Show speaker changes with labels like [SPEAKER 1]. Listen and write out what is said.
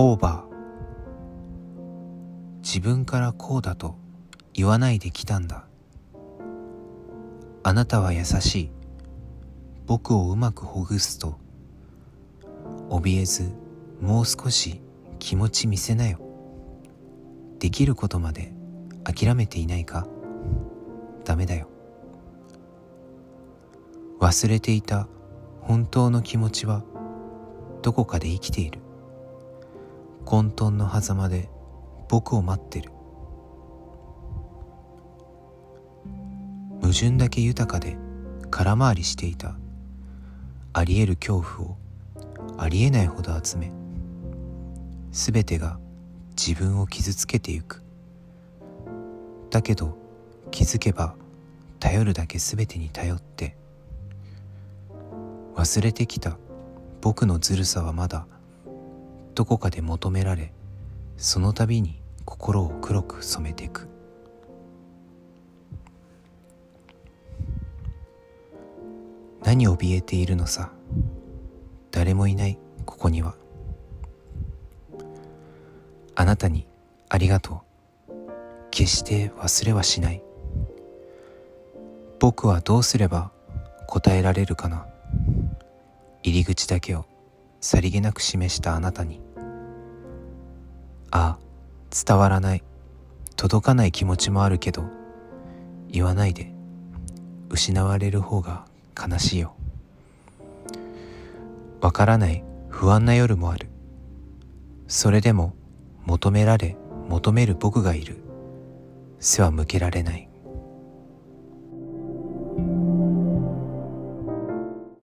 [SPEAKER 1] オーバー。自分からこうだと言わないで来たんだ。あなたは優しい。僕をうまくほぐすと。怯えずもう少し気持ち見せなよ。できることまで諦めていないか。ダメだよ。忘れていた本当の気持ちはどこかで生きている。混沌の狭間で僕を待ってる。矛盾だけ豊かで空回りしていた。あり得る恐怖をありえないほど集め全てが自分を傷つけてゆく。だけど気づけば頼るだけ全てに頼って忘れてきた僕のずるさはまだどこかで求められその度に心を黒く染めていく。何怯えているのさ誰もいないここには。あなたにありがとう。決して忘れはしない。僕はどうすれば答えられるかな。入り口だけをさりげなく示したあなたに。あ伝わらない。届かない気持ちもあるけど言わないで。失われる方が悲しいよ。わからない。不安な夜もある。それでも求められ求める僕がいる。背は向けられない。